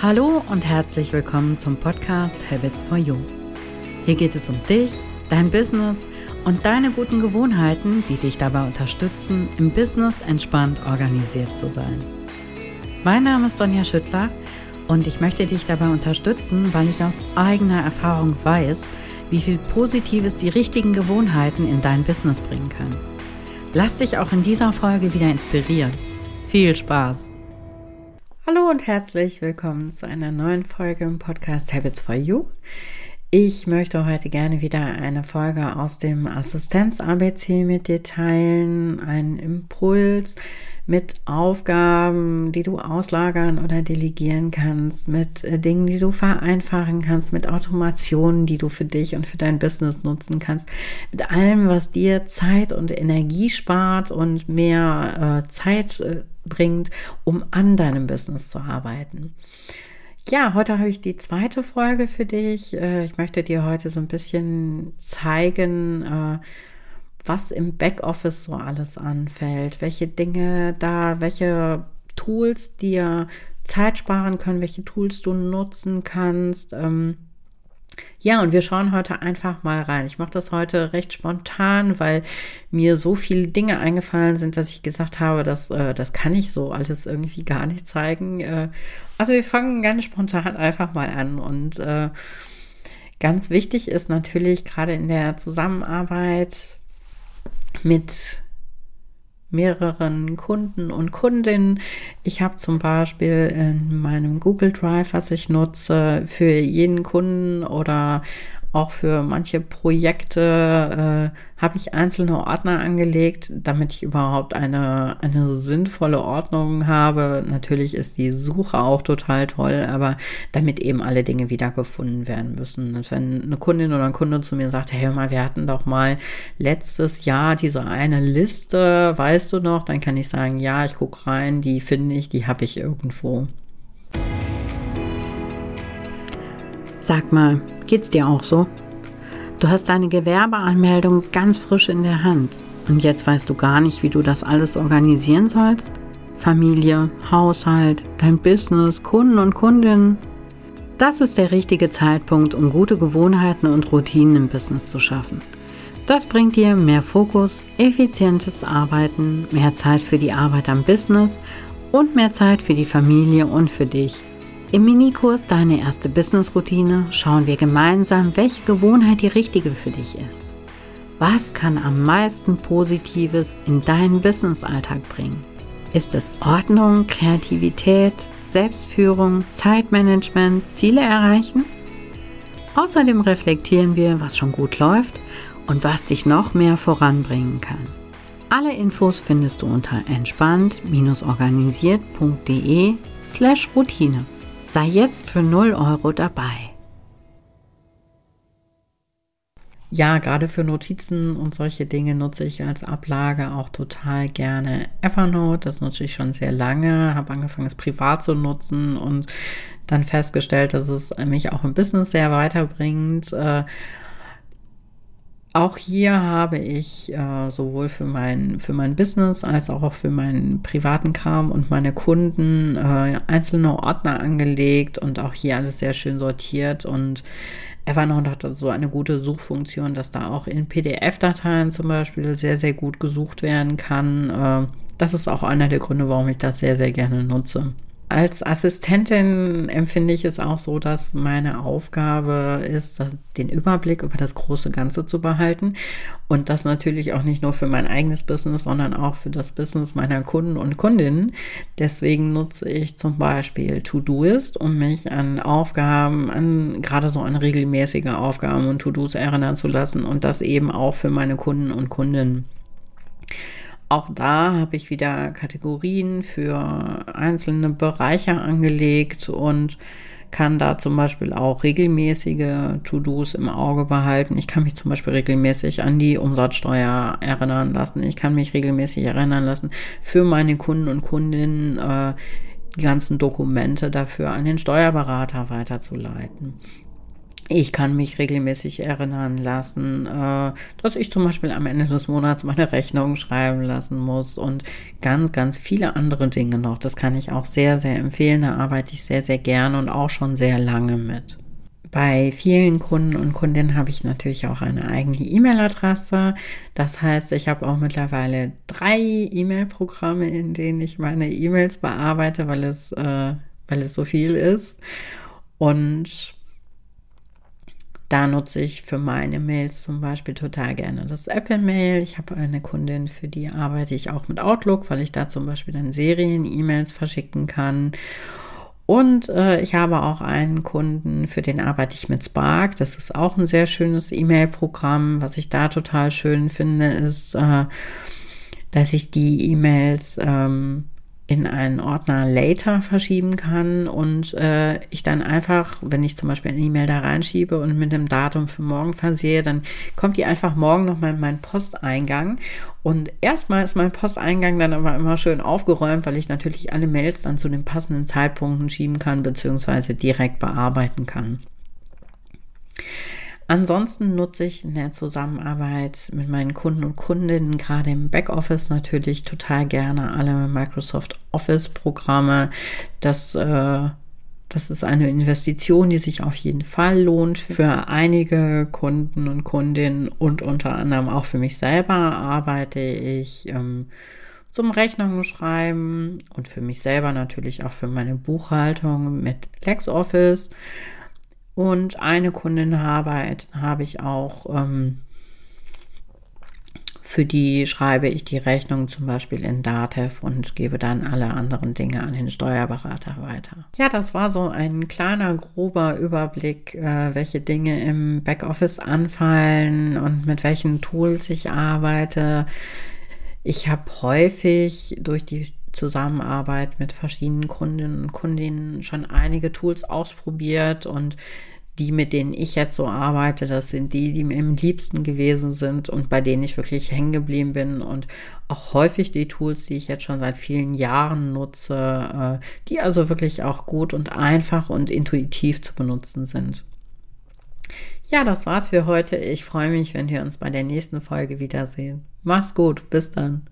Hallo und herzlich willkommen zum Podcast Habits for You. Hier geht es um dich, dein Business und deine guten Gewohnheiten, die dich dabei unterstützen, im Business entspannt organisiert zu sein. Mein Name ist Donja Schüttler und ich möchte dich dabei unterstützen, weil ich aus eigener Erfahrung weiß, wie viel Positives die richtigen Gewohnheiten in dein Business bringen können. Lass dich auch in dieser Folge wieder inspirieren. Viel Spaß! Hallo und herzlich willkommen zu einer neuen Folge im Podcast Habits for You. Ich möchte heute gerne wieder eine Folge aus dem Assistenz-ABC mit dir teilen, einen Impuls mit Aufgaben, die du auslagern oder delegieren kannst, mit äh, Dingen, die du vereinfachen kannst, mit Automationen, die du für dich und für dein Business nutzen kannst, mit allem, was dir Zeit und Energie spart und mehr äh, Zeit äh, bringt, um an deinem Business zu arbeiten. Ja, heute habe ich die zweite Folge für dich. Äh, ich möchte dir heute so ein bisschen zeigen, äh, was im Backoffice so alles anfällt, welche Dinge da, welche Tools dir Zeit sparen können, welche Tools du nutzen kannst. Ähm, ja, und wir schauen heute einfach mal rein. Ich mache das heute recht spontan, weil mir so viele Dinge eingefallen sind, dass ich gesagt habe, dass, äh, das kann ich so alles irgendwie gar nicht zeigen. Äh, also wir fangen ganz spontan einfach mal an. Und äh, ganz wichtig ist natürlich gerade in der Zusammenarbeit mit mehreren Kunden und Kundinnen. Ich habe zum Beispiel in meinem Google Drive, was ich nutze, für jeden Kunden oder auch für manche Projekte äh, habe ich einzelne Ordner angelegt, damit ich überhaupt eine, eine sinnvolle Ordnung habe. Natürlich ist die Suche auch total toll, aber damit eben alle Dinge wiedergefunden werden müssen. Und wenn eine Kundin oder ein Kunde zu mir sagt, hey mal, wir hatten doch mal letztes Jahr diese eine Liste, weißt du noch, dann kann ich sagen, ja, ich gucke rein, die finde ich, die habe ich irgendwo. Sag mal, geht's dir auch so? Du hast deine Gewerbeanmeldung ganz frisch in der Hand und jetzt weißt du gar nicht, wie du das alles organisieren sollst? Familie, Haushalt, dein Business, Kunden und Kundinnen. Das ist der richtige Zeitpunkt, um gute Gewohnheiten und Routinen im Business zu schaffen. Das bringt dir mehr Fokus, effizientes Arbeiten, mehr Zeit für die Arbeit am Business und mehr Zeit für die Familie und für dich. Im Minikurs Deine erste Business-Routine schauen wir gemeinsam, welche Gewohnheit die richtige für dich ist. Was kann am meisten Positives in deinen Business-Alltag bringen? Ist es Ordnung, Kreativität, Selbstführung, Zeitmanagement, Ziele erreichen? Außerdem reflektieren wir, was schon gut läuft und was dich noch mehr voranbringen kann. Alle Infos findest du unter entspannt-organisiert.de slash Routine. Sei jetzt für 0 Euro dabei. Ja, gerade für Notizen und solche Dinge nutze ich als Ablage auch total gerne Evernote. Das nutze ich schon sehr lange, habe angefangen, es privat zu nutzen und dann festgestellt, dass es mich auch im Business sehr weiterbringt. Auch hier habe ich äh, sowohl für mein, für mein Business als auch für meinen privaten Kram und meine Kunden äh, einzelne Ordner angelegt und auch hier alles sehr schön sortiert und Evernote hat so eine gute Suchfunktion, dass da auch in PDF-Dateien zum Beispiel sehr, sehr gut gesucht werden kann. Äh, das ist auch einer der Gründe, warum ich das sehr, sehr gerne nutze. Als Assistentin empfinde ich es auch so, dass meine Aufgabe ist, den Überblick über das große Ganze zu behalten. Und das natürlich auch nicht nur für mein eigenes Business, sondern auch für das Business meiner Kunden und Kundinnen. Deswegen nutze ich zum Beispiel To-Doist, um mich an Aufgaben, an gerade so an regelmäßige Aufgaben und To-Dos erinnern zu lassen und das eben auch für meine Kunden und Kundinnen. Auch da habe ich wieder Kategorien für einzelne Bereiche angelegt und kann da zum Beispiel auch regelmäßige To-Dos im Auge behalten. Ich kann mich zum Beispiel regelmäßig an die Umsatzsteuer erinnern lassen. Ich kann mich regelmäßig erinnern lassen, für meine Kunden und Kundinnen äh, die ganzen Dokumente dafür an den Steuerberater weiterzuleiten. Ich kann mich regelmäßig erinnern lassen, äh, dass ich zum Beispiel am Ende des Monats meine Rechnung schreiben lassen muss und ganz, ganz viele andere Dinge noch. Das kann ich auch sehr, sehr empfehlen. Da arbeite ich sehr, sehr gerne und auch schon sehr lange mit. Bei vielen Kunden und Kundinnen habe ich natürlich auch eine eigene E-Mail-Adresse. Das heißt, ich habe auch mittlerweile drei E-Mail-Programme, in denen ich meine E-Mails bearbeite, weil es, äh, weil es so viel ist. Und da nutze ich für meine Mails zum Beispiel total gerne das Apple-Mail. Ich habe eine Kundin, für die arbeite ich auch mit Outlook, weil ich da zum Beispiel dann Serien-E-Mails verschicken kann. Und äh, ich habe auch einen Kunden, für den arbeite ich mit Spark. Das ist auch ein sehr schönes E-Mail-Programm. Was ich da total schön finde, ist, äh, dass ich die E-Mails ähm, in einen Ordner Later verschieben kann und äh, ich dann einfach, wenn ich zum Beispiel eine E-Mail da reinschiebe und mit dem Datum für morgen versehe, dann kommt die einfach morgen nochmal in meinen Posteingang. Und erstmal ist mein Posteingang dann aber immer schön aufgeräumt, weil ich natürlich alle Mails dann zu den passenden Zeitpunkten schieben kann, beziehungsweise direkt bearbeiten kann. Ansonsten nutze ich in der Zusammenarbeit mit meinen Kunden und Kundinnen, gerade im Backoffice natürlich total gerne alle Microsoft Office-Programme. Das, äh, das ist eine Investition, die sich auf jeden Fall lohnt für einige Kunden und Kundinnen und unter anderem auch für mich selber arbeite ich. Ähm, zum Rechnungen schreiben und für mich selber natürlich auch für meine Buchhaltung mit LexOffice. Und eine Kundin habe, habe ich auch, ähm, für die schreibe ich die Rechnung zum Beispiel in Datev und gebe dann alle anderen Dinge an den Steuerberater weiter. Ja, das war so ein kleiner, grober Überblick, äh, welche Dinge im Backoffice anfallen und mit welchen Tools ich arbeite. Ich habe häufig durch die Zusammenarbeit mit verschiedenen Kundinnen und Kundinnen schon einige Tools ausprobiert und die, mit denen ich jetzt so arbeite, das sind die, die mir am liebsten gewesen sind und bei denen ich wirklich hängen geblieben bin und auch häufig die Tools, die ich jetzt schon seit vielen Jahren nutze, äh, die also wirklich auch gut und einfach und intuitiv zu benutzen sind. Ja, das war's für heute. Ich freue mich, wenn wir uns bei der nächsten Folge wiedersehen. Mach's gut, bis dann.